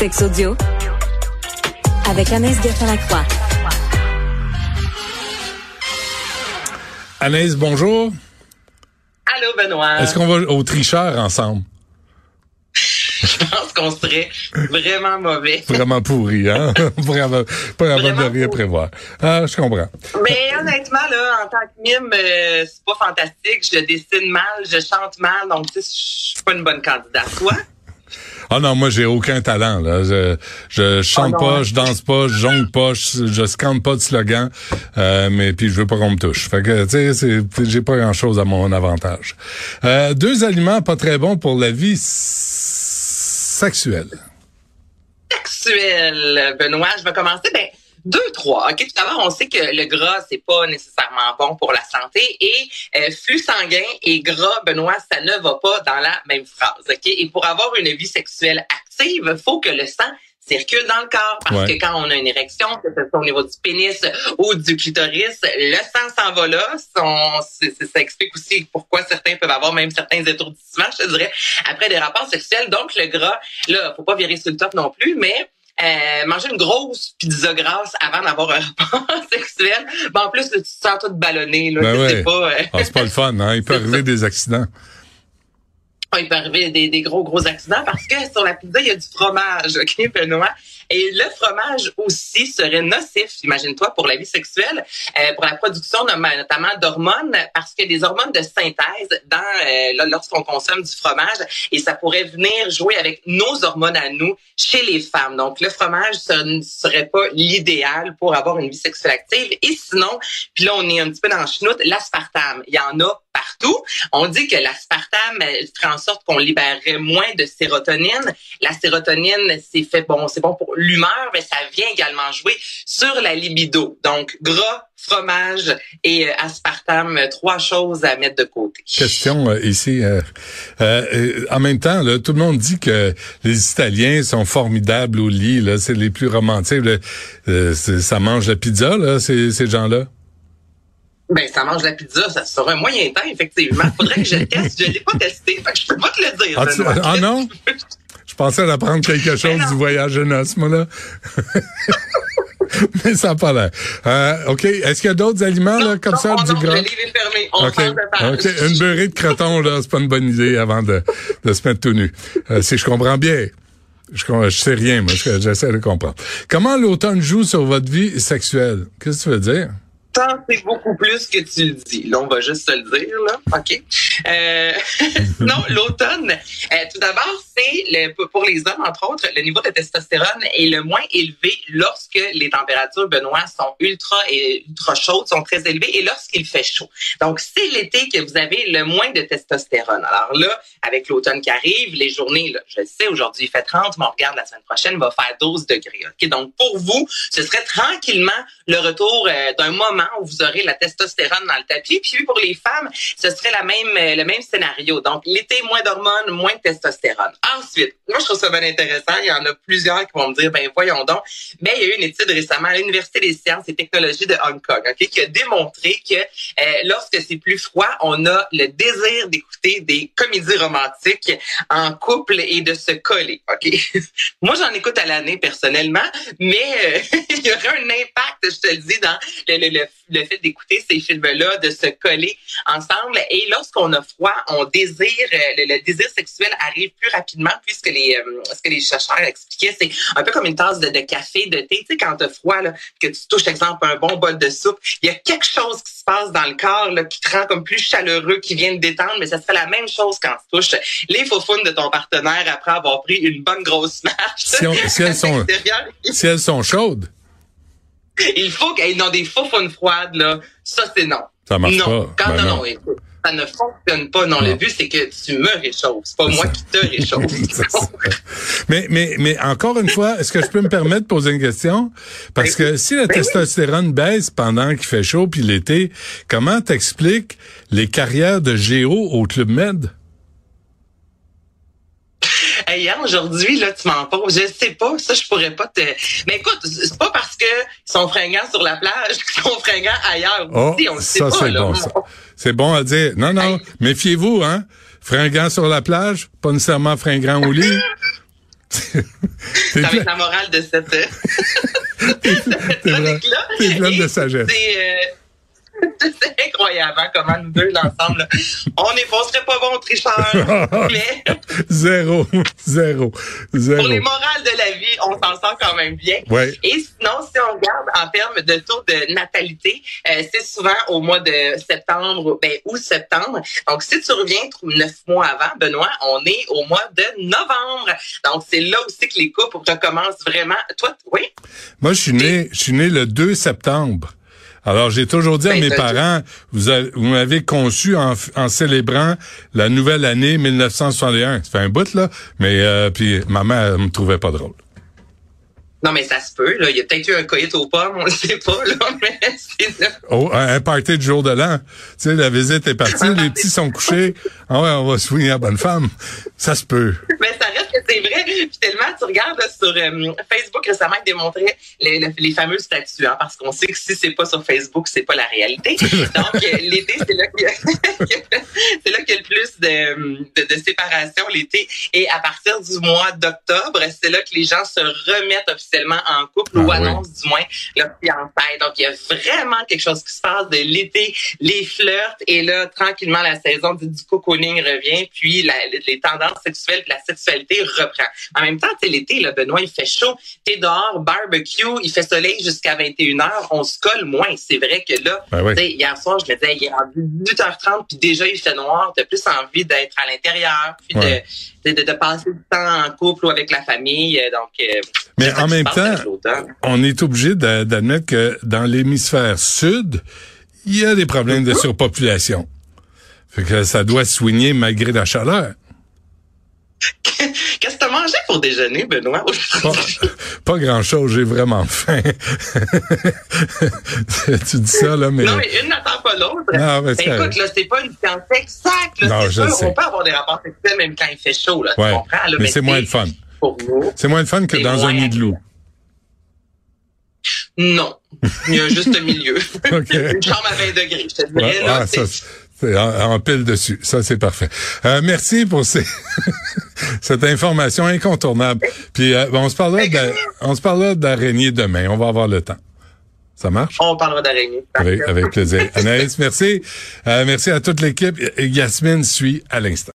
Sex audio avec Anaïs Gertin-Lacroix. Anaïs, bonjour. Allô, Benoît. Est-ce qu'on va au tricheur ensemble? Je pense qu'on serait vraiment mauvais. Vraiment pourri, hein? vraiment, pas vraiment de rien prévoir. Ah, je comprends. Mais honnêtement, là, en tant que mime, euh, c'est pas fantastique. Je dessine mal, je chante mal, donc tu sais, je suis pas une bonne candidate. Toi? Ah non, moi j'ai aucun talent là. Je, je chante non, pas, hein? je danse pas, je jongle pas, je, je scande pas de slogan, euh, mais puis je veux pas qu'on me touche. Fait que tu sais, j'ai pas grand chose à mon avantage. Euh, deux aliments pas très bons pour la vie sexuelle. Sexuel, Benoît. Je vais commencer. Ben, deux, trois. OK, tout d'abord, on sait que le gras, c'est pas nécessairement bon pour la santé. Et euh, flux sanguin et gras, Benoît, ça ne va pas dans la même phrase. OK? Et pour avoir une vie sexuelle active, il faut que le sang circule dans le corps parce Ouais. que quand on a une érection, que ce soit au niveau du pénis ou du clitoris, le sang s'en va là. Son- ça explique aussi pourquoi certains peuvent avoir même certains étourdissements, je te dirais, après des rapports sexuels. Donc le gras, là, faut pas virer sur le top non plus, mais euh, manger une grosse pizza grasse avant d'avoir un rapport sexuel, ben en plus tu te sens tout ballonné. Là, Ben ouais. c'est pas, euh, Ah, c'est pas le fun, hein? Il peut arriver des accidents. Il peut arriver des, des gros, gros accidents parce que sur la pizza, il y a du fromage, OK, Benoît? Et le fromage aussi serait nocif, imagine-toi, pour la vie sexuelle, euh, pour la production notamment d'hormones, parce que des hormones de synthèse dans euh, lorsqu'on consomme du fromage, et ça pourrait venir jouer avec nos hormones à nous chez les femmes. Donc, le fromage, ce ne serait pas l'idéal pour avoir une vie sexuelle active. Et sinon, puis là, on est un petit peu dans le chenoute, l'aspartame. Il y en a On dit que l'aspartame euh, ferait en sorte qu'on libérerait moins de sérotonine. La sérotonine, c'est fait bon, c'est bon pour l'humeur, mais ça vient également jouer sur la libido. Donc, gras, fromage et euh, aspartame, trois choses à mettre de côté. Question euh, ici. euh, euh, en même temps, là, tout le monde dit que les Italiens sont formidables au lit. Là, c'est les plus romantiques. ça mange la pizza, là, ces gens-là? Ben, ça mange la pizza, ça sera un moyen temps, effectivement. Faudrait que je le teste. Je l'ai pas testé, fait que je peux pas te le dire. Ah, tu- ah non? Je pensais d'apprendre quelque chose non. du voyage de noces, moi, là. Mais ça n'a pas l'air. Euh, OK. Est-ce qu'il y a d'autres aliments, là, comme Non, ça, non, du gras? On OK. change de page. OK. Une beurrée de croton, là, c'est pas une bonne idée avant de, de se mettre tout nu. Euh, si je comprends bien. Je, je sais rien, moi. je- J'essaie de comprendre. Comment l'automne joue sur votre vie sexuelle? Qu'est-ce que tu veux dire? Tant c'est beaucoup plus que tu le dis. Là, on va juste se le dire, là. OK. Euh, non, l'automne, euh, tout d'abord, pour les hommes, entre autres, le niveau de testostérone est le moins élevé lorsque les températures, Benoît, sont ultra et ultra chaudes, sont très élevées et lorsqu'il fait chaud. Donc, c'est l'été que vous avez le moins de testostérone. Alors là, avec l'automne qui arrive, les journées, je sais, aujourd'hui, il fait 30, mais on regarde la semaine prochaine, il va faire 12 degrés. Donc, pour vous, ce serait tranquillement le retour euh, d'un moment où vous aurez la testostérone dans le tapis. Puis pour les femmes, ce serait la même, euh, le même scénario. Donc, l'été, moins d'hormones, moins de testostérone. Ensuite, moi, je trouve ça bien intéressant. Il y en a plusieurs qui vont me dire, ben voyons donc. Mais il y a eu une étude récemment à l'Université des sciences et technologies de Hong Kong, OK, qui a démontré que euh, lorsque c'est plus froid, on a le désir d'écouter des comédies romantiques en couple et de se coller, OK? Moi, j'en écoute à l'année personnellement, mais euh, il y aurait un impact, je te le dis, dans le, le, le, le fait d'écouter ces films-là, de se coller ensemble. Et lorsqu'on a froid, on désire, euh, le désir sexuel arrive plus rapidement puisque les, euh, ce que les chercheurs expliquaient, c'est un peu comme une tasse de, de café, de thé. Tu sais, quand t'as froid, là, que tu touches, exemple, un bon bol de soupe, il y a quelque chose qui se passe dans le corps là, qui te rend comme plus chaleureux, qui vient te détendre, mais ça serait la même chose quand tu touches les faufounes de ton partenaire après avoir pris une bonne grosse marche. Si on- si elles sont- l'extérieur. Si elles sont chaudes, Il faut qu'elles aient des faufounes froides, là. Ça, c'est non. ça marche non. pas. Quand Ben non, non. écoute, ça ne fonctionne pas. Non, Non. le but, c'est que tu me réchauffes. C'est pas moi ça. qui te réchauffe. Mais, mais, mais encore une fois, est-ce que je peux me permettre de poser une question? Parce que si la Ben testostérone baisse pendant qu'il fait chaud puis l'été, comment t'expliques les carrières de géo au Club Med? Hey, Yann, aujourd'hui, là, tu m'en poses. Je sais pas, ça, je pourrais pas te. Mais écoute, c'est pas que sont fringants sur la plage qu'ils sont fringants ailleurs Oh, aussi. On le sait ça pas, c'est là. bon. ça. C'est bon à dire. Non, non, Hey. méfiez-vous, hein. Fringant sur la plage, pas nécessairement fringant au lit. Ça va être la morale de cette, de cette chronique-là. T'es pleine de sagesse. C'est, euh, c'est incroyable hein, comment nous deux ensemble. On serait pas bon tricheurs, mais zéro, zéro, zéro. Pour les morales de la vie, on s'en sort quand même bien. Ouais. Et sinon, si on regarde en termes de taux de natalité, euh, c'est souvent au mois de septembre, ben ou septembre. Donc, si tu reviens neuf mois avant, Benoît, on est au mois de novembre. Donc, c'est là aussi que les couples recommencent vraiment. Toi, oui? Moi, je suis né, je suis né le 2 septembre. Alors, j'ai toujours dit à Ben, mes parents, vous, avez- vous m'avez conçu en, en célébrant la nouvelle année 1961. Ça fait un bout, là, mais euh, puis ma mère elle me trouvait pas drôle. Non, mais ça se peut. Là. Il y a peut-être eu un coït aux pommes, on ne sait pas. Là, mais c'est Oh, un party de jour de l'an. Tu sais, la visite est partie, les petits sont couchés. Ah ouais, on va souligner la bonne femme. Ça se peut. Mais ça c'est vrai. Puis tellement, tu regardes sur euh, Facebook récemment, ils démontraient les, les, fameux statuts, hein, parce qu'on sait que si c'est pas sur Facebook, c'est pas la réalité. Donc, euh, l'été, c'est là qu'il y qu'il y a le plus de, de, de séparation l'été. Et à partir du mois d'octobre, c'est là que les gens se remettent officiellement en couple Ah ou oui. annoncent du moins leur fiançailles. Donc, il y a vraiment quelque chose qui se passe de l'été, les flirts, et là, tranquillement, la saison du, du cocooning revient, puis la- les tendances sexuelles, puis la sexualité reprend. En même temps, sais, l'été, là, Benoît, il fait chaud, t'es dehors, barbecue, il fait soleil jusqu'à 21h, on se colle moins. C'est vrai que là, Ben oui. hier soir, je me disais, il est rendu 18h30, puis déjà, il fait noir, t'as plus envie d'être à l'intérieur, puis Ouais. de, de, passer du temps en couple ou avec la famille, euh, donc... euh, Mais c'est en même temps, on est obligé d'a- d'admettre que dans l'hémisphère sud, il y a des problèmes de surpopulation. Fait que ça doit soigner malgré la chaleur. Qu'est-ce que t'as mangé pour déjeuner, Benoît? Pas, pas grand chose, j'ai vraiment faim. tu dis ça, là, mais. Non, mais une n'attend pas l'autre. Non, mais Ben, c'est écoute, là, c'est pas une science exacte. Non, Là, c'est je sûr, sais. on peut avoir des rapports sexuels même quand il fait chaud. Là, Ouais, tu comprends? Là, mais c'est moins le fun. C'est moins de fun que dans un nid de loup. non. Il y a un juste milieu. OK. une chambre à 20 degrés, je te dirais. Ouais, là, ah, ça, c'est en, en pile dessus. Ça, c'est parfait. Euh, merci pour ces cette information incontournable. Puis euh, on se parlera on se parlera d'araignée demain. On va avoir le temps. Ça marche? On parlera d'araignée. Avec, avec plaisir. Anaïs, merci. Euh, merci à toute l'équipe. Yasmine suit à l'instant.